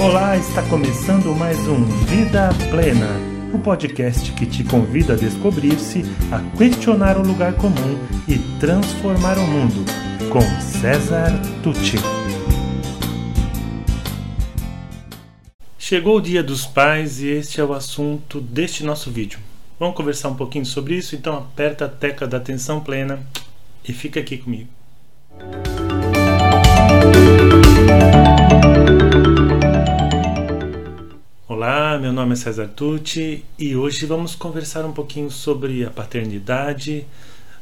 Olá, está começando mais um Vida Plena, o podcast que te convida a descobrir-se, a questionar o lugar comum e transformar o mundo, com César Tucci. Chegou o Dia dos Pais e este é o assunto deste nosso vídeo. Vamos conversar um pouquinho sobre isso? Então aperta a tecla da atenção plena e fica aqui comigo. Olá, meu nome é César Tucci e hoje vamos conversar um pouquinho sobre a paternidade.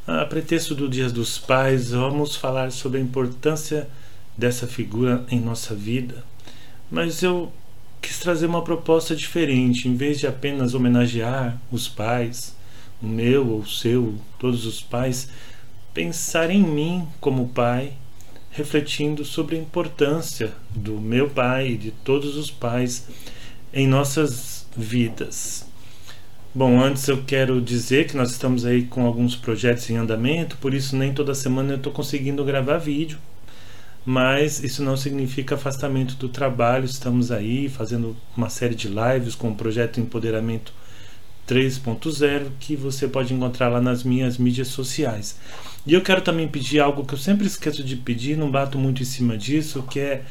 A pretexto do Dia dos Pais, vamos falar sobre a importância dessa figura em nossa vida. Mas eu quis trazer uma proposta diferente, em vez de apenas homenagear os pais, o meu ou o seu, todos os pais, pensar em mim como pai, refletindo sobre a importância do meu pai e de todos os pais em nossas vidas. Bom, antes eu quero dizer que nós estamos aí com alguns projetos em andamento, por isso nem toda semana eu estou conseguindo gravar vídeo, mas isso não significa afastamento do trabalho. Estamos aí fazendo uma série de lives com o projeto Empoderamento 3.0 que você pode encontrar lá nas minhas mídias sociais. E eu quero também pedir algo que eu sempre esqueço de pedir, não bato muito em cima disso, que é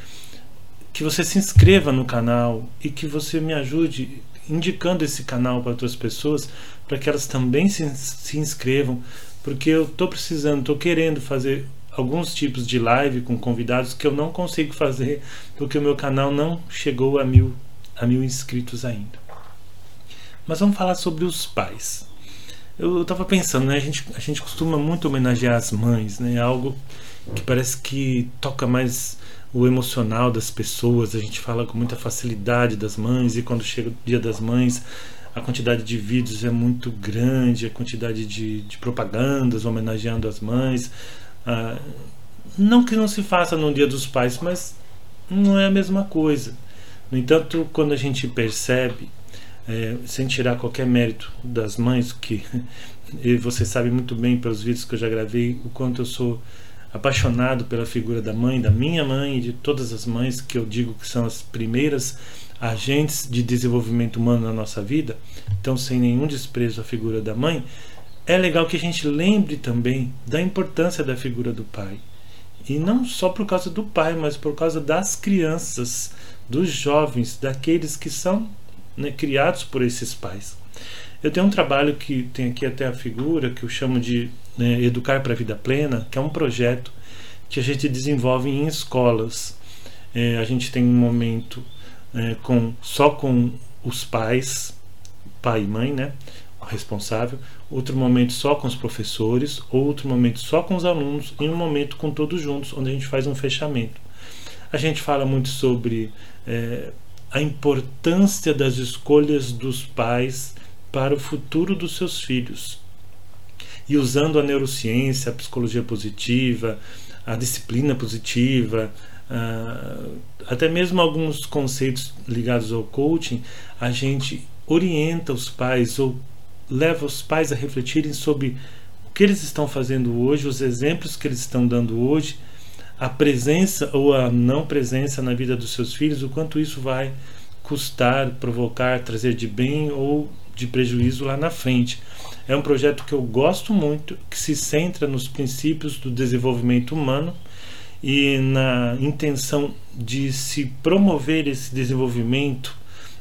que você se inscreva no canal e que você me ajude indicando esse canal para outras pessoas, para que elas também se, se inscrevam, porque eu estou precisando, estou querendo fazer alguns tipos de live com convidados que eu não consigo fazer porque o meu canal não chegou a mil, a mil inscritos ainda. Mas vamos falar sobre os pais. Eu estava pensando, né? A gente, a gente costuma muito homenagear as mães, né? Algo que parece que toca mais o emocional das pessoas. A gente fala com muita facilidade das mães e quando chega o Dia das Mães, a quantidade de vídeos é muito grande, a quantidade de, de propagandas homenageando as mães. Ah, não que não se faça no Dia dos Pais, mas não é a mesma coisa. No entanto, quando a gente percebe, é, sem tirar qualquer mérito das mães, que você sabe muito bem pelos vídeos que eu já gravei, o quanto eu sou apaixonado pela figura da mãe, da minha mãe e de todas as mães que eu digo que são as primeiras agentes de desenvolvimento humano na nossa vida, então sem nenhum desprezo à figura da mãe, é legal que a gente lembre também da importância da figura do pai. E não só por causa do pai, mas por causa das crianças, dos jovens, daqueles que são né, criados por esses pais. Eu tenho um trabalho que tem aqui até a figura, que eu chamo de né, Educar para a Vida Plena, que é um projeto que a gente desenvolve em escolas. É, a gente tem um momento é, com só com os pais, pai e mãe, né, o responsável, outro momento só com os professores, outro momento só com os alunos e um momento com todos juntos, onde a gente faz um fechamento. A gente fala muito sobre é, a importância das escolhas dos pais para o futuro dos seus filhos e usando a neurociência, a psicologia positiva, a disciplina positiva, uh, até mesmo alguns conceitos ligados ao coaching, a gente orienta os pais ou leva os pais a refletirem sobre o que eles estão fazendo hoje, os exemplos que eles estão dando hoje, a presença ou a não presença na vida dos seus filhos, o quanto isso vai custar, provocar, trazer de bem ou de prejuízo lá na frente. É um projeto que eu gosto muito, que se centra nos princípios do desenvolvimento humano e na intenção de se promover esse desenvolvimento,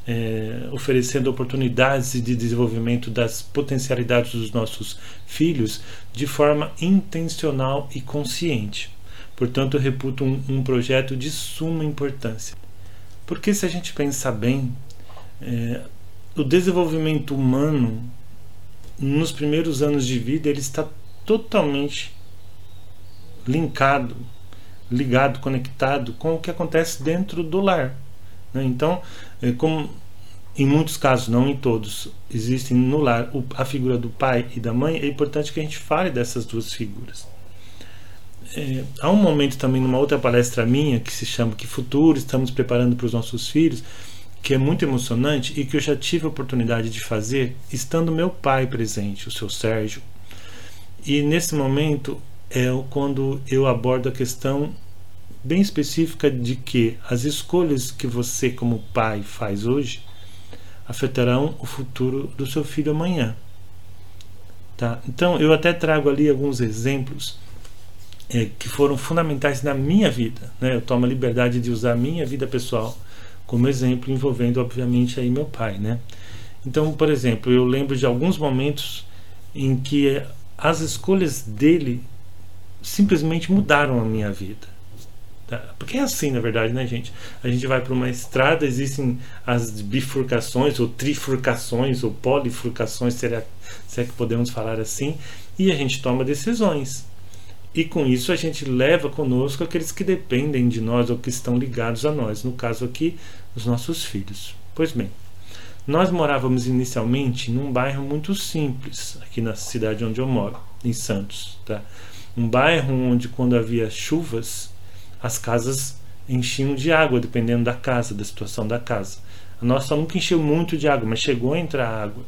é, oferecendo oportunidades de desenvolvimento das potencialidades dos nossos filhos de forma intencional e consciente. Portanto, reputo um, um projeto de suma importância. Porque, se a gente pensar bem, é, o desenvolvimento humano nos primeiros anos de vida ele está totalmente linkado, ligado, conectado com o que acontece dentro do lar. Né? Então, é como em muitos casos, não em todos, existem no lar a figura do pai e da mãe, é importante que a gente fale dessas duas figuras. É, há um momento também numa outra palestra minha que se chama Que Futuro Estamos Preparando para os Nossos Filhos, que é muito emocionante e que eu já tive a oportunidade de fazer estando meu pai presente, o seu Sérgio. E nesse momento é quando eu abordo a questão bem específica de que as escolhas que você, como pai, faz hoje afetarão o futuro do seu filho amanhã. Tá? Então, eu até trago ali alguns exemplos é, que foram fundamentais na minha vida. Né? Eu tomo a liberdade de usar a minha vida pessoal como exemplo, envolvendo, obviamente, aí meu pai. Né? Então, por exemplo, eu lembro de alguns momentos em que as escolhas dele simplesmente mudaram a minha vida. Tá? Porque é assim, na verdade, né, gente? A gente vai para uma estrada, existem as bifurcações, ou trifurcações, ou polifurcações, se é, se é que podemos falar assim, e a gente toma decisões. E com isso a gente leva conosco aqueles que dependem de nós ou que estão ligados a nós, no caso aqui, os nossos filhos. Pois bem, nós morávamos inicialmente num bairro muito simples, aqui na cidade onde eu moro, em Santos. Tá? Um bairro onde, quando havia chuvas, as casas enchiam de água, dependendo da casa, da situação da casa. A nossa nunca encheu muito de água, mas chegou a entrar água.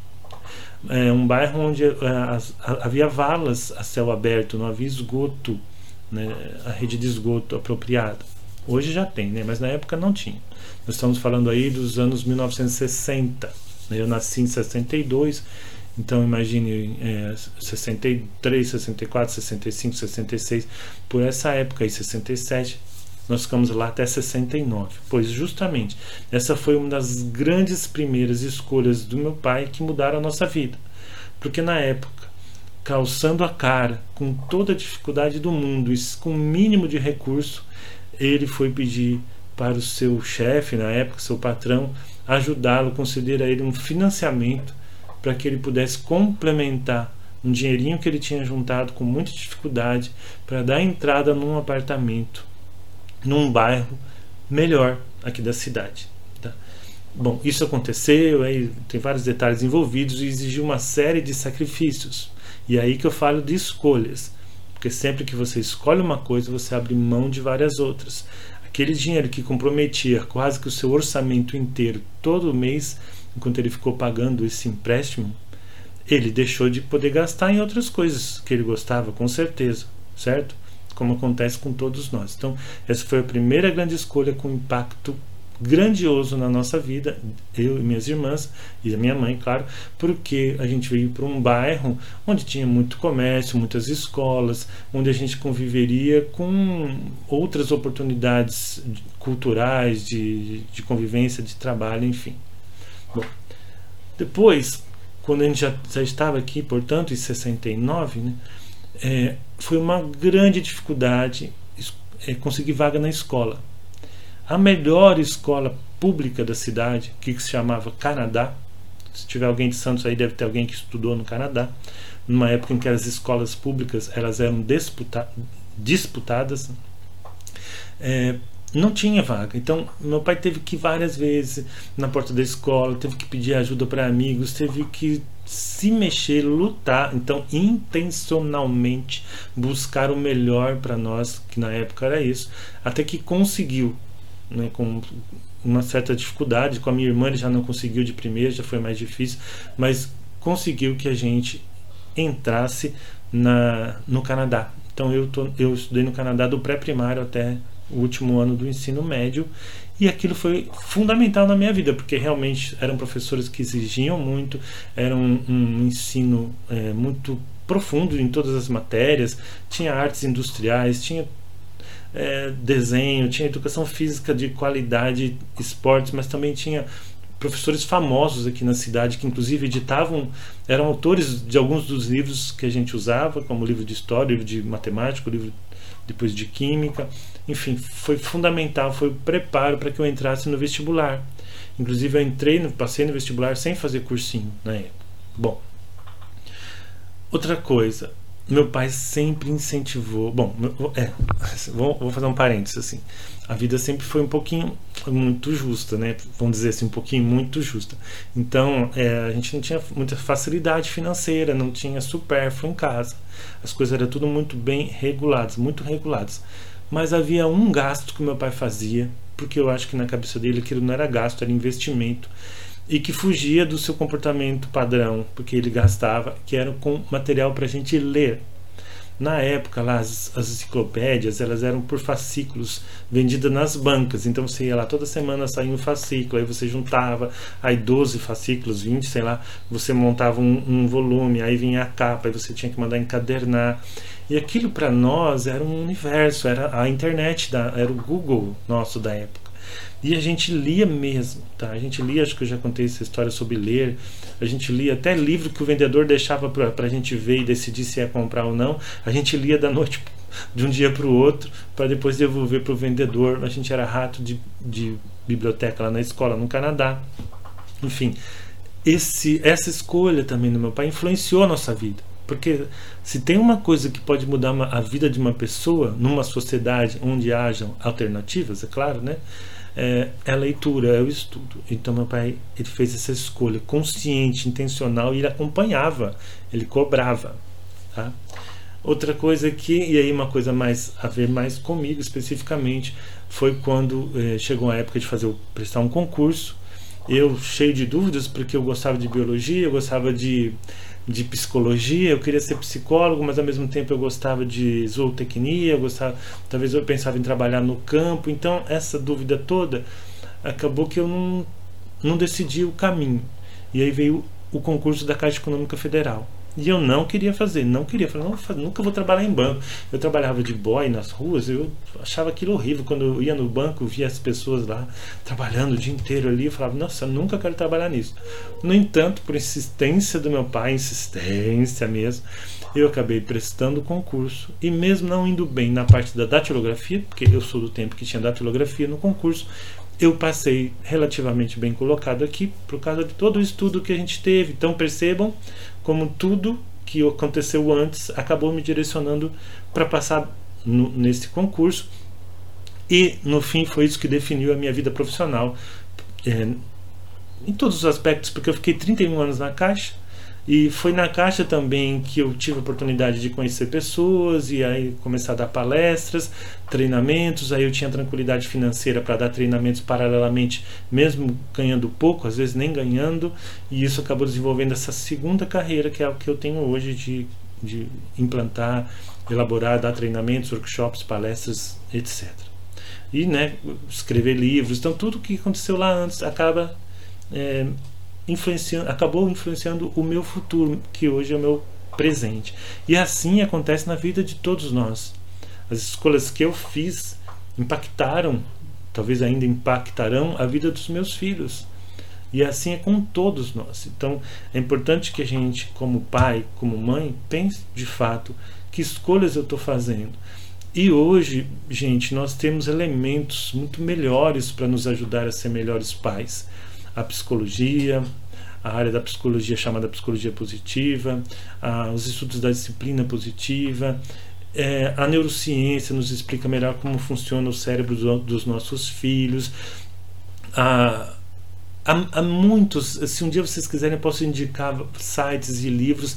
É um bairro onde é, as, havia valas a céu aberto, não havia esgoto, né, a rede de esgoto apropriada. Hoje já tem, né, mas na época não tinha. Nós estamos falando aí dos anos 1960. Né, eu nasci em 62, então imagine é, 63, 64, 65, 66, por essa época aí, 67, nós ficamos lá até 69. Pois justamente essa foi uma das grandes primeiras escolhas do meu pai que mudaram a nossa vida. Porque na época, calçando a cara, com toda a dificuldade do mundo e com o mínimo de recurso, ele foi pedir para o seu chefe, na época, seu patrão, ajudá-lo, conceder a ele um financiamento para que ele pudesse complementar um dinheirinho que ele tinha juntado com muita dificuldade para dar entrada num apartamento num bairro melhor aqui da cidade. Tá? Bom, isso aconteceu, aí tem vários detalhes envolvidos e exigiu uma série de sacrifícios. E aí que eu falo de escolhas, porque sempre que você escolhe uma coisa, você abre mão de várias outras. Aquele dinheiro que comprometia quase que o seu orçamento inteiro todo mês, enquanto ele ficou pagando esse empréstimo, ele deixou de poder gastar em outras coisas que ele gostava, com certeza, certo? Como acontece com todos nós. Então, essa foi a primeira grande escolha com impacto grandioso na nossa vida, eu e minhas irmãs e a minha mãe, claro, porque a gente veio para um bairro onde tinha muito comércio, muitas escolas, onde a gente conviveria com outras oportunidades culturais, de, de convivência, de trabalho, enfim. Bom, depois, quando a gente já, já estava aqui, portanto, em 69, né, é, foi uma grande dificuldade é, conseguir vaga na escola a melhor escola pública da cidade, que se chamava Canadá. Se tiver alguém de Santos aí, deve ter alguém que estudou no Canadá. Numa época em que as escolas públicas elas eram disputa disputadas, é, não tinha vaga. Então, meu pai teve que ir várias vezes na porta da escola, teve que pedir ajuda para amigos, teve que se mexer, lutar, então intencionalmente buscar o melhor para nós, que na época era isso, até que conseguiu né, com uma certa dificuldade. Com a minha irmã ele já não conseguiu de primeira, já foi mais difícil, mas conseguiu que a gente entrasse na, no Canadá. Então eu, tô, eu estudei no Canadá do pré-primário até o último ano do ensino médio e aquilo foi fundamental na minha vida porque realmente eram professores que exigiam muito, era um, um ensino é, muito profundo em todas as matérias, tinha artes industriais, tinha é, desenho, tinha educação física de qualidade, esportes, mas também tinha professores famosos aqui na cidade que inclusive editavam, eram autores de alguns dos livros que a gente usava, como livro de história, livro de matemática, livro depois de química, enfim, foi fundamental, foi o preparo para que eu entrasse no vestibular. Inclusive eu entrei, passei no vestibular sem fazer cursinho na época. Bom, outra coisa, meu pai sempre incentivou. Bom, é, vou, vou fazer um parênteses assim. A vida sempre foi um pouquinho muito justa, né? Vamos dizer assim, um pouquinho muito justa. Então, é, a gente não tinha muita facilidade financeira, não tinha supérfluo em casa. As coisas eram tudo muito bem reguladas, muito reguladas. Mas havia um gasto que meu pai fazia, porque eu acho que na cabeça dele aquilo não era gasto, era investimento e que fugia do seu comportamento padrão, porque ele gastava, que era com material para a gente ler. Na época lá as, as enciclopédias elas eram por fascículos vendidas nas bancas. Então você ia lá toda semana saía um fascículo, aí você juntava aí 12 fascículos, 20, sei lá, você montava um, um volume, aí vinha a capa, aí você tinha que mandar encadernar. E aquilo para nós era um universo, era a internet, da, era o Google nosso da época. E a gente lia mesmo, tá? A gente lia, acho que eu já contei essa história sobre ler. A gente lia até livro que o vendedor deixava para a gente ver e decidir se ia comprar ou não. A gente lia da noite de um dia para o outro para depois devolver para o vendedor. A gente era rato de, de biblioteca lá na escola, no Canadá. Enfim, esse, essa escolha também do meu pai influenciou a nossa vida. Porque se tem uma coisa que pode mudar uma, a vida de uma pessoa numa sociedade onde hajam alternativas, é claro, né? É, é, a leitura, é o estudo. Então meu pai ele fez essa escolha consciente, intencional e ele acompanhava, ele cobrava. Tá? Outra coisa que, e aí uma coisa mais a ver mais comigo especificamente, foi quando eh, chegou a época de fazer prestar um concurso. Eu cheio de dúvidas porque eu gostava de biologia, eu gostava de de psicologia, eu queria ser psicólogo, mas ao mesmo tempo eu gostava de zootecnia, eu gostava, talvez eu pensava em trabalhar no campo. Então, essa dúvida toda acabou que eu não, não decidi o caminho. E aí veio o concurso da Caixa Econômica Federal. E eu não queria fazer, não queria. Falei, não, nunca vou trabalhar em banco. Eu trabalhava de boy nas ruas, eu achava aquilo horrível. Quando eu ia no banco, via as pessoas lá trabalhando o dia inteiro ali, eu falava, nossa, nunca quero trabalhar nisso. No entanto, por insistência do meu pai, insistência mesmo, eu acabei prestando o concurso. E mesmo não indo bem na parte da datilografia, porque eu sou do tempo que tinha datilografia no concurso, eu passei relativamente bem colocado aqui por causa de todo o estudo que a gente teve. Então percebam como tudo que aconteceu antes acabou me direcionando para passar no, nesse concurso. E no fim foi isso que definiu a minha vida profissional é, em todos os aspectos, porque eu fiquei 31 anos na Caixa e foi na Caixa também que eu tive a oportunidade de conhecer pessoas e aí começar a dar palestras, treinamentos. Aí eu tinha tranquilidade financeira para dar treinamentos paralelamente, mesmo ganhando pouco, às vezes nem ganhando. E isso acabou desenvolvendo essa segunda carreira, que é o que eu tenho hoje de, de implantar, elaborar, dar treinamentos, workshops, palestras, etc. E né, escrever livros. Então, tudo que aconteceu lá antes acaba. É, influenciando, acabou influenciando o meu futuro, que hoje é o meu presente. E assim acontece na vida de todos nós. As escolhas que eu fiz impactaram, talvez ainda impactarão a vida dos meus filhos. E assim é com todos nós. Então é importante que a gente, como pai, como mãe, pense de fato que escolhas eu estou fazendo. E hoje, gente, nós temos elementos muito melhores para nos ajudar a ser melhores pais a psicologia, a área da psicologia chamada psicologia positiva, a, os estudos da disciplina positiva, é, a neurociência nos explica melhor como funciona o cérebro do, dos nossos filhos. há, há, muitos, se um dia vocês quiserem, eu posso indicar sites e livros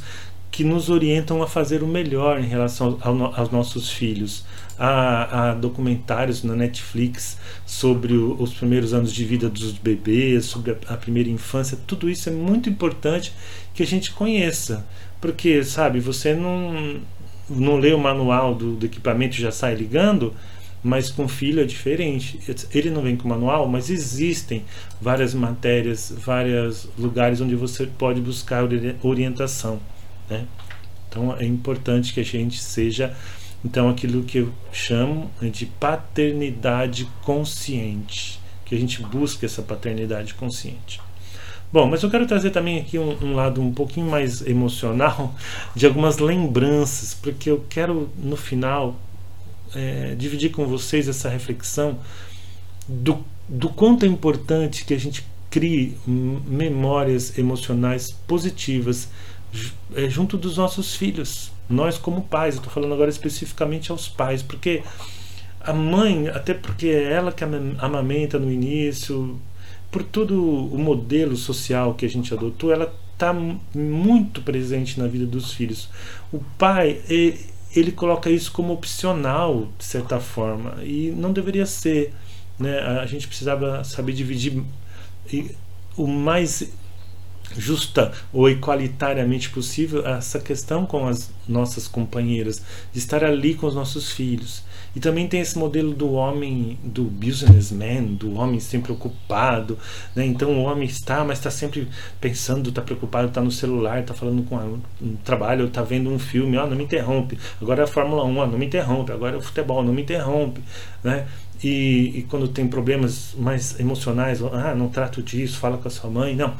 que nos orientam a fazer o melhor em relação ao, aos nossos filhos. Há, documentários na Netflix sobre o, os primeiros anos de vida dos bebês, sobre a, a, primeira infância. Tudo isso é muito importante que a gente conheça, porque sabe, você não não lê o manual do, do equipamento e já sai ligando. Mas com filho é diferente. Ele não vem com manual, mas existem várias matérias, vários lugares onde você pode buscar orientação. Né? Então é importante que a gente seja então aquilo que eu chamo de paternidade consciente, que a gente busque essa paternidade consciente. Bom, mas eu quero trazer também aqui um, um, lado um pouquinho mais emocional de algumas lembranças, porque eu quero no final é, dividir com vocês essa reflexão do, do quanto é importante que a gente crie memórias emocionais positivas é, junto dos nossos filhos. Nós, como pais, eu estou falando agora especificamente aos pais, porque a mãe, até porque é ela que amamenta no início, por todo o modelo social que a gente adotou, ela está muito presente na vida dos filhos. O pai, ele coloca isso como opcional, de certa forma, e não deveria ser. Né? A gente precisava saber dividir o mais justa ou equalitariamente possível essa questão com as nossas companheiras, de estar ali com os nossos filhos. E também tem esse modelo do homem, do businessman, do homem sempre ocupado. Né? Então o homem está, mas está sempre pensando, está preocupado, está no celular, está falando com um trabalho, está vendo um filme, oh, não me interrompe. Agora é a Fórmula 1, oh, não me interrompe. Agora é o futebol, não me interrompe. Né? E, e quando tem problemas mais emocionais, ah, não trato disso, fala com a sua mãe. Não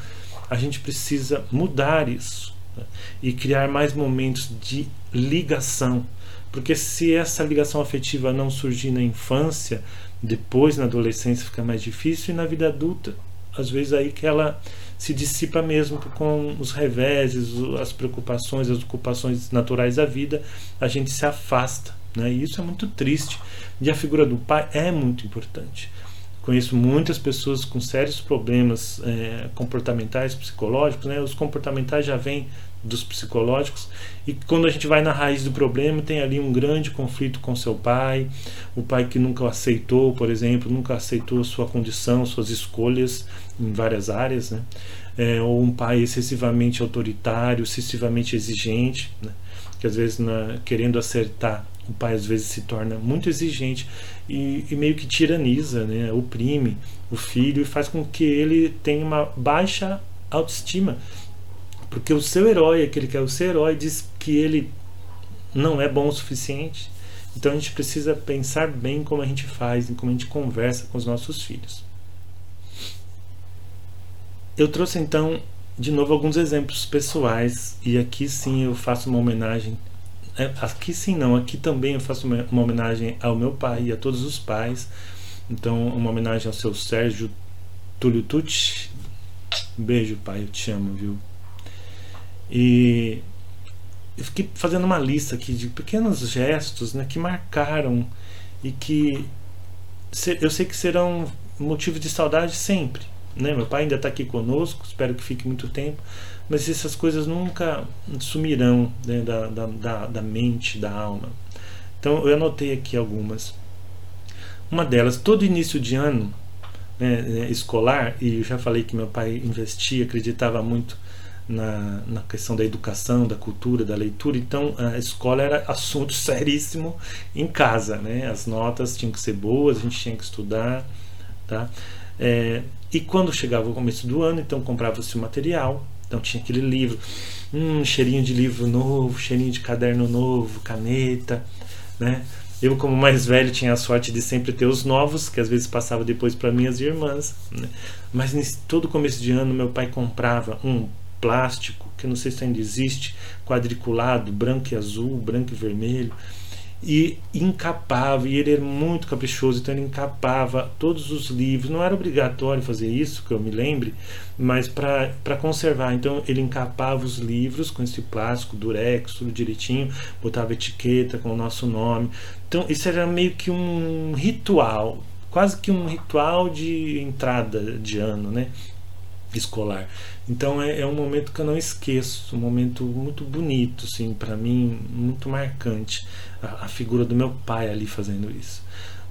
a gente precisa mudar isso né? e criar mais momentos de ligação. Porque se essa ligação afetiva não surgir na infância, depois na adolescência fica mais difícil e na vida adulta, às vezes aí que ela se dissipa mesmo com os reveses, as preocupações, as ocupações naturais da vida, a gente se afasta. Né? E isso é muito triste. E a figura do pai é muito importante. Conheço muitas pessoas com sérios problemas é, comportamentais, psicológicos. Né? Os comportamentais já vêm dos psicológicos e quando a gente vai na raiz do problema tem ali um grande conflito com seu pai o pai que nunca aceitou por exemplo nunca aceitou sua condição suas escolhas em várias áreas né? É, ou um pai excessivamente autoritário excessivamente exigente né? que às vezes na, querendo acertar o pai às vezes se torna muito exigente e, e, meio que tiraniza, né, oprime o filho e faz com que ele tenha uma baixa autoestima. Porque o seu herói, aquele que é o seu herói, diz que ele não é bom o suficiente. Então a gente precisa pensar bem como a gente faz como a gente conversa com os nossos filhos. Eu trouxe então de novo alguns exemplos pessoais e aqui sim eu faço uma homenagem aqui sim não, aqui também eu faço uma, uma homenagem ao meu pai e a todos os pais. Então, uma homenagem ao seu Sérgio Túlio Tucci. Beijo, pai, eu te amo, viu? E eu fiquei fazendo uma lista aqui de pequenos gestos né, que marcaram e que eu sei que serão motivo de saudade sempre. Né? Meu pai ainda está aqui conosco, espero que fique muito tempo, mas essas coisas nunca sumirão né, da, da, da, mente, da alma. Então eu anotei aqui algumas. Uma delas, todo início de ano né, né, escolar, e eu já falei que meu pai investia, acreditava muito na, na questão da educação, da cultura, da leitura, então a escola era assunto seríssimo em casa, né? As notas tinham que ser boas, a gente tinha que estudar, tá? É, e quando chegava o começo do ano, então comprava-se o material, então tinha aquele livro, um cheirinho de livro novo, cheirinho de caderno novo, caneta, né? Eu, como mais velho, tinha a sorte de sempre ter os novos, que às vezes passava depois para minhas irmãs. Né? Mas nesse, todo começo de ano, meu pai comprava um plástico, que não sei se ainda existe, quadriculado, branco e azul, branco e vermelho e encapava, e ele era muito caprichoso, então ele encapava todos os livros. Não era obrigatório fazer isso, que eu me lembre, mas para conservar. Então ele encapava os livros com esse plástico, durex, tudo direitinho, botava etiqueta com o nosso nome. Então isso era meio que um ritual, quase que um ritual de entrada de ano, né? Escolar. Então é, é, um momento que eu não esqueço, um momento muito bonito, assim, para mim, muito marcante a, a, figura do meu pai ali fazendo isso.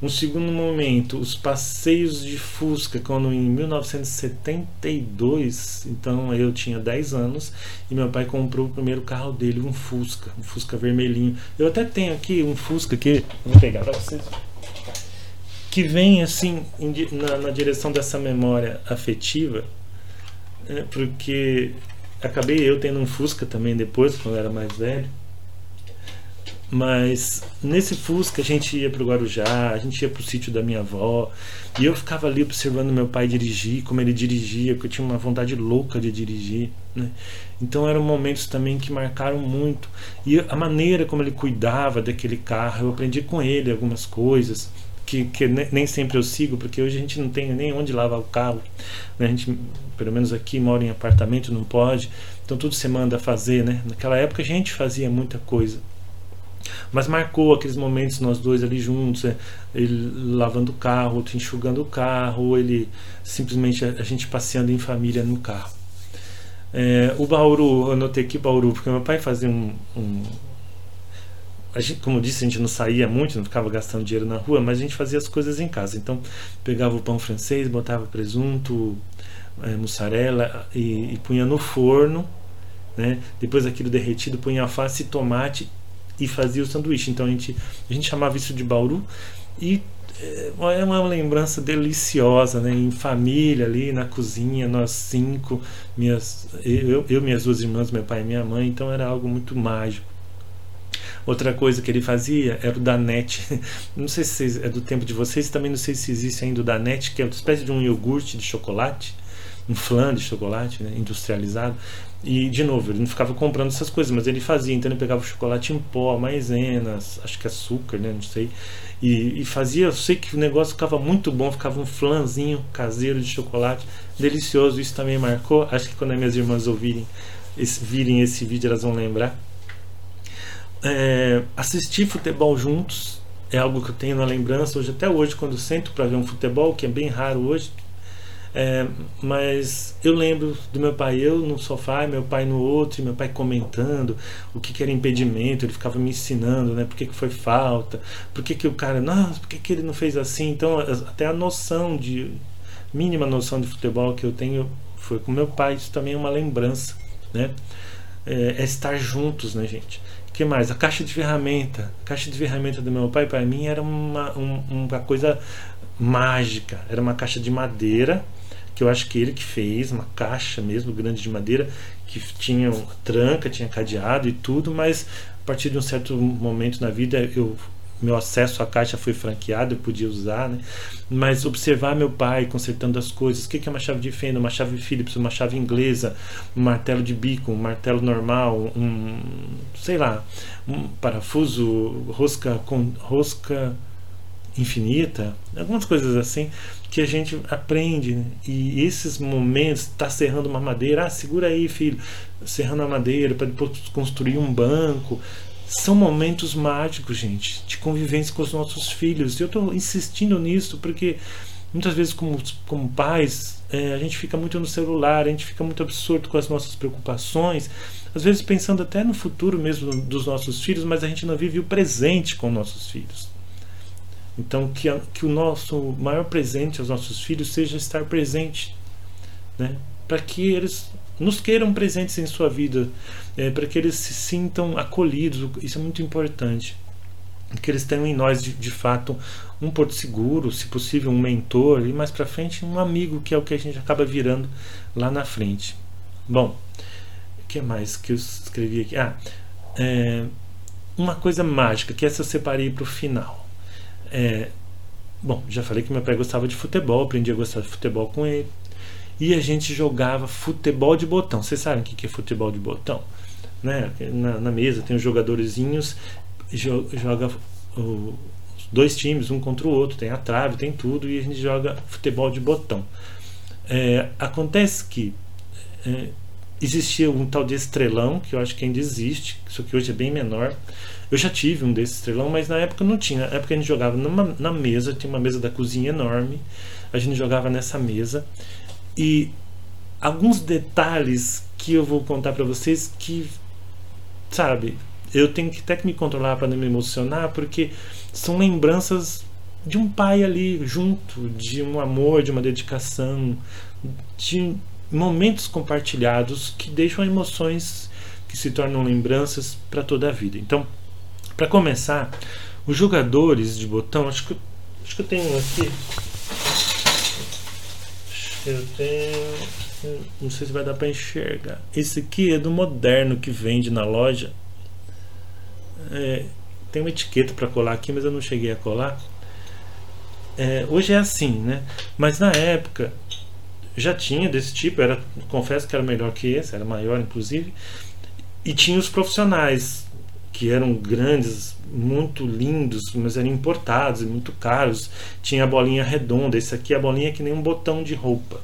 Um segundo momento, os passeios de Fusca, quando em 1972, então eu tinha 10 anos e meu pai comprou o primeiro carro dele, um Fusca, um Fusca vermelhinho. Eu até tenho aqui um Fusca que vou pegar para vocês que vem assim na, na direção dessa memória afetiva é, porque acabei eu tendo um Fusca também depois, quando eu era mais velho. Mas nesse Fusca a gente ia para o Guarujá, a gente ia para o sítio da minha avó, e eu ficava ali observando meu pai dirigir, como ele dirigia, porque eu tinha uma vontade louca de dirigir. Né? Então eram momentos também que marcaram muito. E a maneira como ele cuidava daquele carro, eu aprendi com ele algumas coisas que, que nem sempre eu sigo, porque hoje a gente não tem nem onde lavar o carro. Né? A gente, pelo menos aqui, mora em apartamento, não pode. Então tudo você manda fazer, né? Naquela época a gente fazia muita coisa. Mas marcou aqueles momentos nós dois ali juntos, é, ele lavando o carro, outro enxugando o carro, ou ele simplesmente a, gente passeando em família no carro. É, o Bauru, eu anotei aqui Bauru, porque meu pai fazia um, um gente, como eu disse, a gente não saía muito, não ficava gastando dinheiro na rua, mas a gente fazia as coisas em casa. Então, pegava o pão francês, botava presunto, é, mussarela e, e punha no forno, né? Depois aquilo derretido, punha alface e tomate e fazia o sanduíche. Então a gente, a gente chamava isso de bauru e é, é uma lembrança deliciosa, né? Em família ali na cozinha, nós cinco, minhas, eu, eu, minhas duas irmãs, meu pai e minha mãe, então era algo muito mágico. Outra coisa que ele fazia era o Danete. Não sei se é do tempo de vocês, também não sei se existe ainda o Danete, que é uma espécie de um iogurte de chocolate, um flan de chocolate né, industrializado. E, de novo, ele não ficava comprando essas coisas, mas ele fazia. Então, ele pegava o chocolate em pó, maisena, acho que açúcar, né? Não sei. E, e, fazia. Eu sei que o negócio ficava muito bom, ficava um flanzinho caseiro de chocolate, delicioso. Isso também marcou. Acho que quando as minhas irmãs ouvirem, esse, virem esse vídeo, elas vão lembrar. É, assistir futebol juntos é algo que eu tenho na lembrança hoje, até hoje, quando sento para ver um futebol, que é bem raro hoje é, mas eu lembro do meu pai, eu no sofá, meu pai no outro, e meu pai comentando o que, que era impedimento, ele ficava me ensinando, né? Por que, que foi falta, por que, que o cara, nossa, por que, que ele não fez assim? Então, até a noção de, mínima noção de futebol que eu tenho foi com meu pai, isso também é uma lembrança, né? É, é estar juntos, né, gente? Que mais? A caixa de ferramenta. A caixa de ferramenta do meu pai, para mim, era uma, um, uma coisa mágica. Era uma caixa de madeira que eu acho que ele que fez, uma caixa mesmo grande de madeira, que tinha tranca, tinha cadeado e tudo, mas a partir de um certo momento na vida eu meu acesso à caixa foi franqueado, eu podia usar, né? Mas observar meu pai consertando as coisas, o que é uma chave de fenda, uma chave Phillips, uma chave inglesa, um martelo de bico, um martelo normal, um, sei lá, um parafuso, rosca com rosca infinita, algumas coisas assim que a gente aprende. Né? E esses momentos, tá serrando uma madeira, ah, segura aí, filho, serrando a madeira para depois construir um banco. São momentos mágicos, gente, de convivência com os nossos filhos. Eu estou insistindo nisso porque muitas vezes, como, como pais, é, a gente fica muito no celular, a gente fica muito absurdo com as nossas preocupações, às vezes pensando até no futuro mesmo dos nossos filhos, mas a gente não vive o presente com nossos filhos. Então, que, a, que o nosso maior presente aos nossos filhos seja estar presente, né? para que eles nos queiram presentes em sua vida, é, para que eles se sintam acolhidos. Isso é muito importante. Que eles tenham em nós, de, de fato, um porto seguro, se possível, um mentor, e mais para frente, um amigo, que é o que a gente acaba virando lá na frente. Bom, o que mais que eu escrevi aqui? Ah, é, uma coisa mágica, que essa eu separei para o final. É, bom, já falei que meu pai gostava de futebol, aprendi a gostar de futebol com ele. E a gente jogava futebol de botão. Vocês sabem o que é futebol de botão? Né? Na, na mesa tem os jogadorzinhos, joga os dois times, um contra o outro, tem a trave, tem tudo, e a gente joga futebol de botão. É, acontece que é, existia um tal de estrelão, que eu acho que ainda existe, isso que hoje é bem menor. Eu já tive um desses estrelão, mas na época não tinha. Na época a gente jogava numa, na mesa, tinha uma mesa da cozinha enorme, a gente jogava nessa mesa. E alguns detalhes que eu vou contar para vocês que, sabe, eu tenho que até que me controlar para não me emocionar, porque são lembranças de um pai ali junto, de um amor, de uma dedicação, de momentos compartilhados que deixam emoções que se tornam lembranças para toda a vida. Então, para começar, os jogadores de botão, acho que, acho que eu tenho aqui. Eu tenho. Não sei se vai dar para enxergar. Esse aqui é do moderno que vende na loja. É, tem uma etiqueta para colar aqui, mas eu não cheguei a colar. É, hoje é assim, né? Mas na época já tinha desse tipo, era, confesso que era melhor que esse, era maior inclusive, e tinha os profissionais que eram grandes, muito lindos, mas eram importados e muito caros. Tinha a bolinha redonda, esse aqui é a bolinha que nem um botão de roupa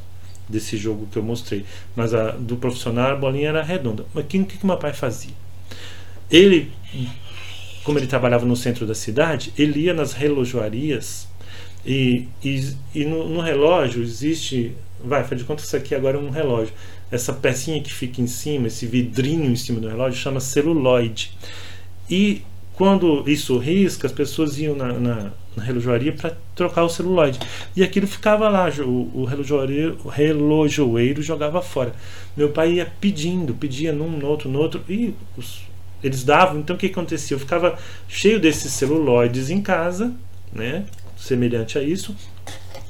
desse jogo que eu mostrei, mas a do profissional a bolinha era redonda. Mas o que, que meu pai fazia? Ele, como ele trabalhava no centro da cidade, ele ia nas relojoarias e, e, e no, no relógio existe vai, faz de conta que isso aqui agora é um relógio. Essa pecinha que fica em cima, esse vidrinho em cima do relógio, chama celuloide. E quando isso risca, as pessoas iam na, na, na relojoaria para trocar o celuloide. E aquilo ficava lá, o, o, relojoeiro, o relojoeiro jogava fora. Meu pai ia pedindo, pedia num, no outro, no outro, e os, eles davam. Então o que acontecia? Eu ficava cheio desses celuloides em casa, né? Semelhante a isso.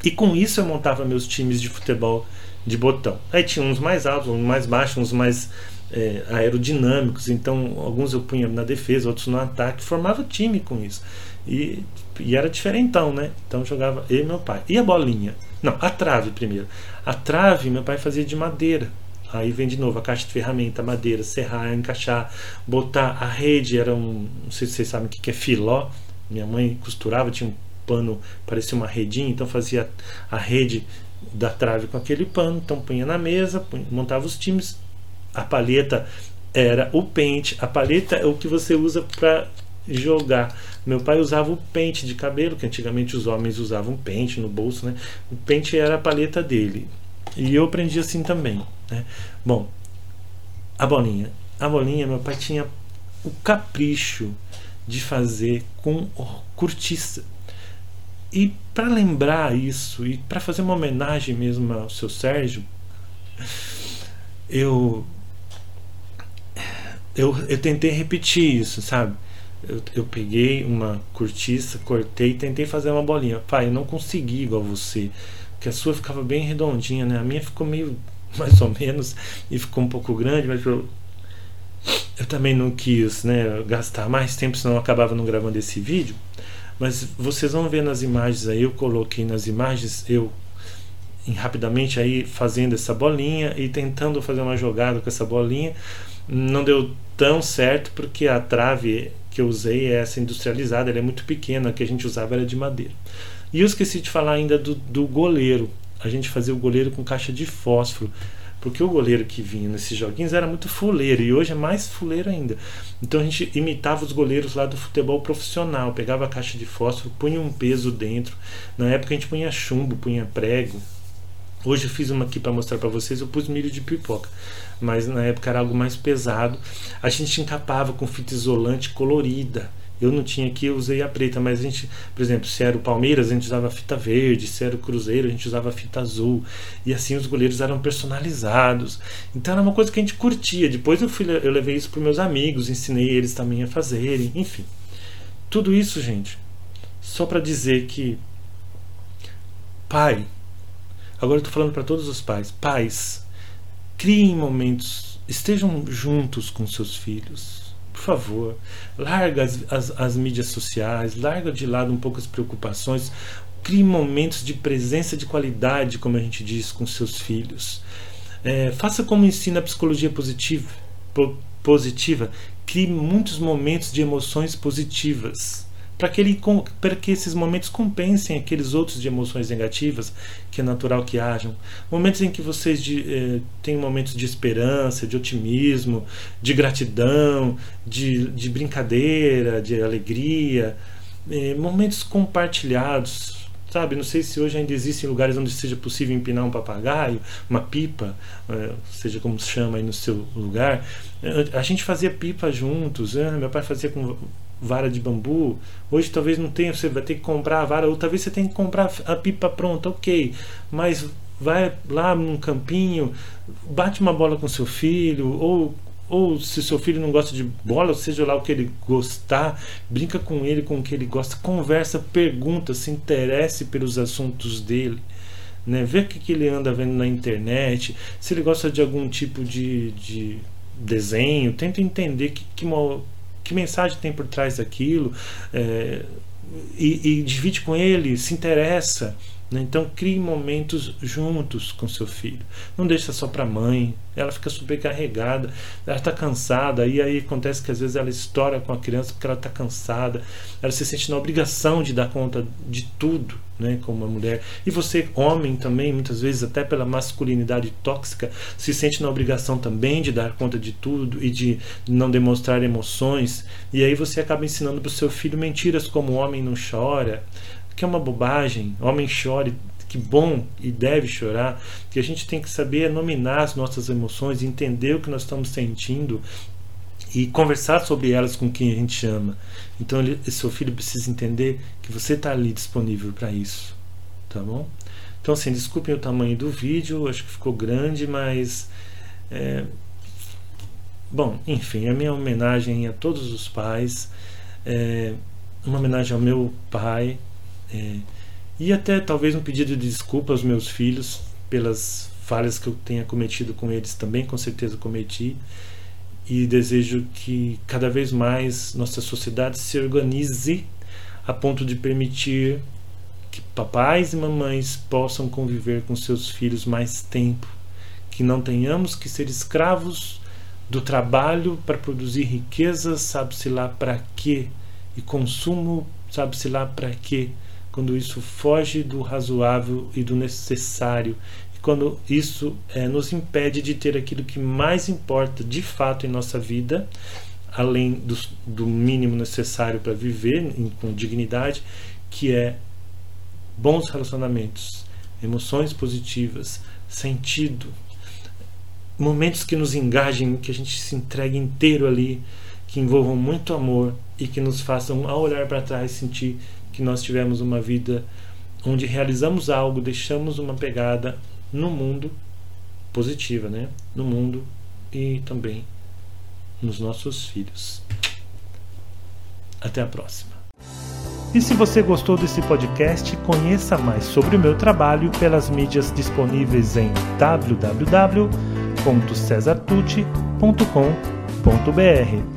E com isso eu montava meus times de futebol de botão. Aí tinha uns mais altos, uns mais baixos, uns mais é, aerodinâmicos, então alguns eu punha na defesa, outros no ataque, formava time com isso. E, e era diferentão, né? Então jogava eu e meu pai. E a bolinha? Não, a trave primeiro. A trave meu pai fazia de madeira. Aí vem de novo a caixa de ferramenta, madeira, serrar, encaixar, botar. A rede era um. Não sei se vocês sabem o que é filó. Minha mãe costurava, tinha um pano, parecia uma redinha, então fazia a rede da trave com aquele pano, então punha na mesa, punha, montava os times, a palheta era o pente. A palheta é o que você usa para jogar. Meu pai usava o pente de cabelo, que antigamente os homens usavam pente no bolso, né? O pente era a palheta dele. E eu aprendi assim também, né? Bom, a bolinha. A bolinha, meu pai tinha o capricho de fazer com cortiça. E para lembrar isso e para fazer uma homenagem mesmo ao seu Sérgio, eu eu, eu tentei repetir isso, sabe? Eu, eu peguei uma cortiça, cortei e tentei fazer uma bolinha. Pai, eu não consegui igual você, porque a sua ficava bem redondinha, né? A minha ficou meio mais ou menos e ficou um pouco grande, mas eu, eu também não quis né, gastar mais tempo, senão eu acabava não gravando esse vídeo. Mas vocês vão ver nas imagens aí, eu coloquei nas imagens, eu rapidamente aí fazendo essa bolinha e tentando fazer uma jogada com essa bolinha. Não deu tão certo porque a trave que eu usei é essa industrializada, ela é muito pequena, a que a gente usava era de madeira. E eu esqueci de falar ainda do, do goleiro. A gente fazia o goleiro com caixa de fósforo. Porque o goleiro que vinha nesses joguinhos era muito fuleiro e hoje é mais fuleiro ainda. Então a gente imitava os goleiros lá do futebol profissional, pegava a caixa de fósforo, punha um peso dentro. Na época a gente punha chumbo, punha prego, Hoje eu fiz uma aqui para mostrar para vocês, eu pus milho de pipoca, mas na época era algo mais pesado. A gente encapava com fita isolante colorida. Eu não tinha aqui, eu usei a preta, mas a gente, por exemplo, se era o Palmeiras, a gente usava fita verde, se era o Cruzeiro, a gente usava fita azul. E assim os goleiros eram personalizados. Então era uma coisa que a gente curtia. Depois eu, fui, eu levei isso para meus amigos, ensinei eles também a fazerem, enfim. Tudo isso, gente, só para dizer que pai Agora eu estou falando para todos os pais. Pais, criem momentos, estejam juntos com seus filhos. Por favor, larga as, as, as mídias sociais, larga de lado um pouco as preocupações, crie momentos de presença de qualidade, como a gente diz, com seus filhos. É, faça como ensina a psicologia positiva, positiva, crie muitos momentos de emoções positivas para que, que esses momentos compensem aqueles outros de emoções negativas, que é natural que hajam. Momentos em que vocês de, eh, têm momentos de esperança, de otimismo, de gratidão, de, de brincadeira, de alegria, eh, momentos compartilhados. Sabe, não sei se hoje ainda existem lugares onde seja possível empinar um papagaio, uma pipa, eh, seja como se chama aí no seu lugar. Eh, a gente fazia pipa juntos, né? meu pai fazia com vara de bambu. Hoje talvez não tenha, você vai ter que comprar a vara, ou talvez você tenha que comprar a pipa pronta, ok. Mas vai lá num campinho, bate uma bola com seu filho, ou, ou se seu filho não gosta de bola, seja lá o que ele gostar, brinca com ele com o que ele gosta, conversa, pergunta, se interesse pelos assuntos dele. Né? Vê o que, que ele anda vendo na internet, se ele gosta de algum tipo de, de desenho, tenta entender que, que que mensagem tem por trás daquilo, é, e, e, divide com ele, se interessa. Né? Então crie momentos juntos com seu filho. Não deixa só para a mãe, ela fica sobrecarregada, ela está cansada, e aí acontece que às vezes ela estoura com a criança porque ela está cansada, ela se sente na obrigação de dar conta de tudo, né, como uma mulher. E você, homem também, muitas vezes até pela masculinidade tóxica, se sente na obrigação também de dar conta de tudo e de não demonstrar emoções, e aí você acaba ensinando para o seu filho mentiras como o homem não chora, que é uma bobagem, homem chore que bom e deve chorar, que a gente tem que saber nominar as nossas emoções, entender o que nós estamos sentindo e conversar sobre elas com quem a gente ama. Então, ele, seu filho precisa entender que você está ali disponível para isso, tá bom? Então, assim, desculpem o tamanho do vídeo, acho que ficou grande, mas. É, bom, enfim, a minha homenagem a todos os pais, é, uma homenagem ao meu pai, é, e até talvez um pedido de desculpa aos meus filhos pelas falhas que eu tenha cometido com eles também, com certeza cometi. E desejo que cada vez mais nossa sociedade se organize a ponto de permitir que papais e mamães possam conviver com seus filhos mais tempo, que não tenhamos que ser escravos do trabalho para produzir riqueza, sabe-se lá para quê, e consumo, sabe-se lá para quê, quando isso foge do razoável e do necessário quando isso é, nos impede de ter aquilo que mais importa de fato em nossa vida, além do, do mínimo necessário para viver com dignidade, que é bons relacionamentos, emoções positivas, sentido, momentos que nos engajem, que a gente se entregue inteiro ali, que envolvam muito amor e que nos façam, ao olhar para trás, sentir que nós tivemos uma vida onde realizamos algo, deixamos uma pegada, no mundo positiva, né? No mundo e também nos nossos filhos. Até a próxima. E se você gostou desse podcast, conheça mais sobre o meu trabalho pelas mídias disponíveis em www.cesartucci.com.br.